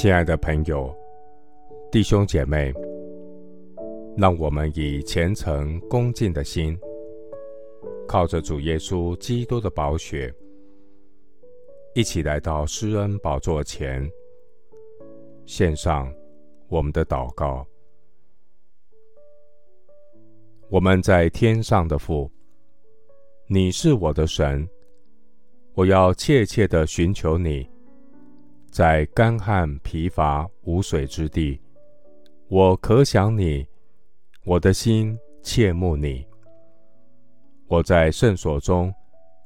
亲爱的朋友、弟兄姐妹，让我们以虔诚恭敬的心，靠着主耶稣基督的宝血，一起来到施恩宝座前，献上我们的祷告。我们在天上的父，你是我的神，我要切切的寻求你。在干旱疲乏无水之地，我可想你，我的心切慕你。我在圣所中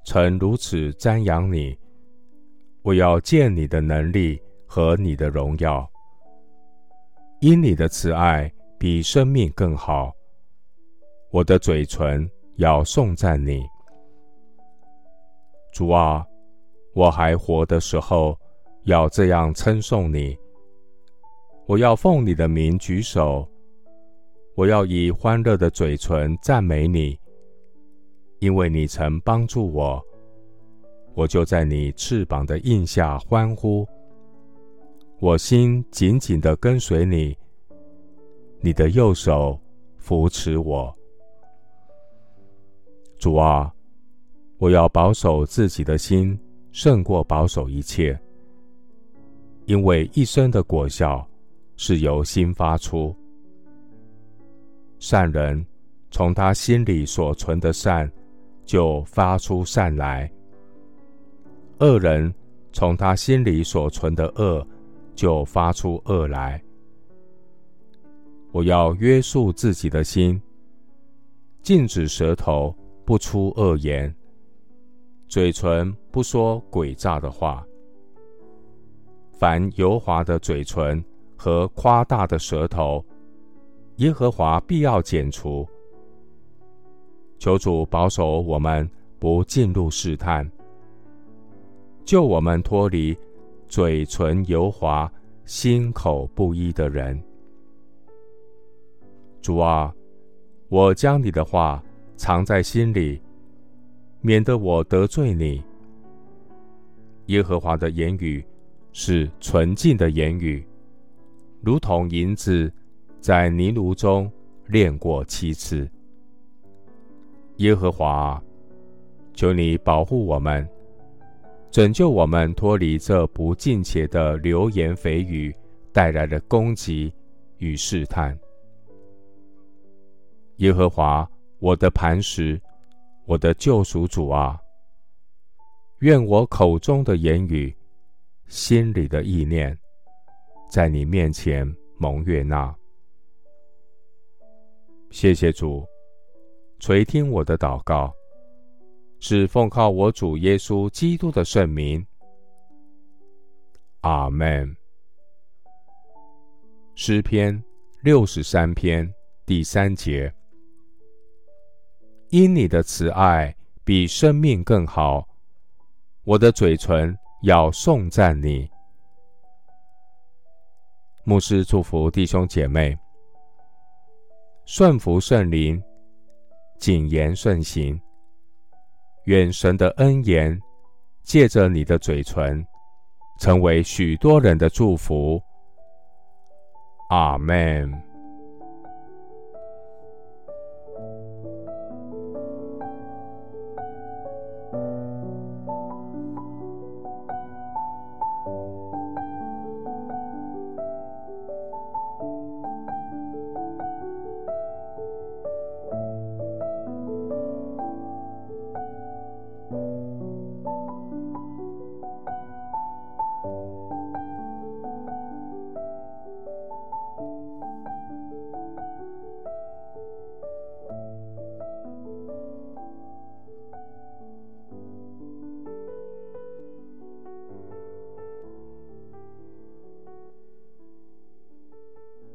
曾如此瞻仰你，我要见你的能力和你的荣耀。因你的慈爱比生命更好，我的嘴唇要颂赞你。主啊，我还活的时候。要这样称颂你，我要奉你的名举手，我要以欢乐的嘴唇赞美你，因为你曾帮助我，我就在你翅膀的印下欢呼。我心紧紧地跟随你，你的右手扶持我。主啊，我要保守自己的心，胜过保守一切。因为一生的果效是由心发出，善人从他心里所存的善就发出善来；恶人从他心里所存的恶就发出恶来。我要约束自己的心，禁止舌头不出恶言，嘴唇不说诡诈的话。凡油滑的嘴唇和夸大的舌头，耶和华必要剪除。求主保守我们不进入试探，救我们脱离嘴唇油滑、心口不一的人。主啊，我将你的话藏在心里，免得我得罪你。耶和华的言语。是纯净的言语，如同银子在泥炉中炼过七次。耶和华，求你保护我们，拯救我们脱离这不敬虔的流言蜚语带来的攻击与试探。耶和华，我的磐石，我的救赎主啊，愿我口中的言语。心里的意念，在你面前蒙悦纳。谢谢主垂听我的祷告，是奉靠我主耶稣基督的圣名。阿门。诗篇六十三篇第三节：因你的慈爱比生命更好，我的嘴唇。要颂赞你，牧师祝福弟兄姐妹，顺服圣灵，谨言慎行，愿神的恩言借着你的嘴唇，成为许多人的祝福。阿门。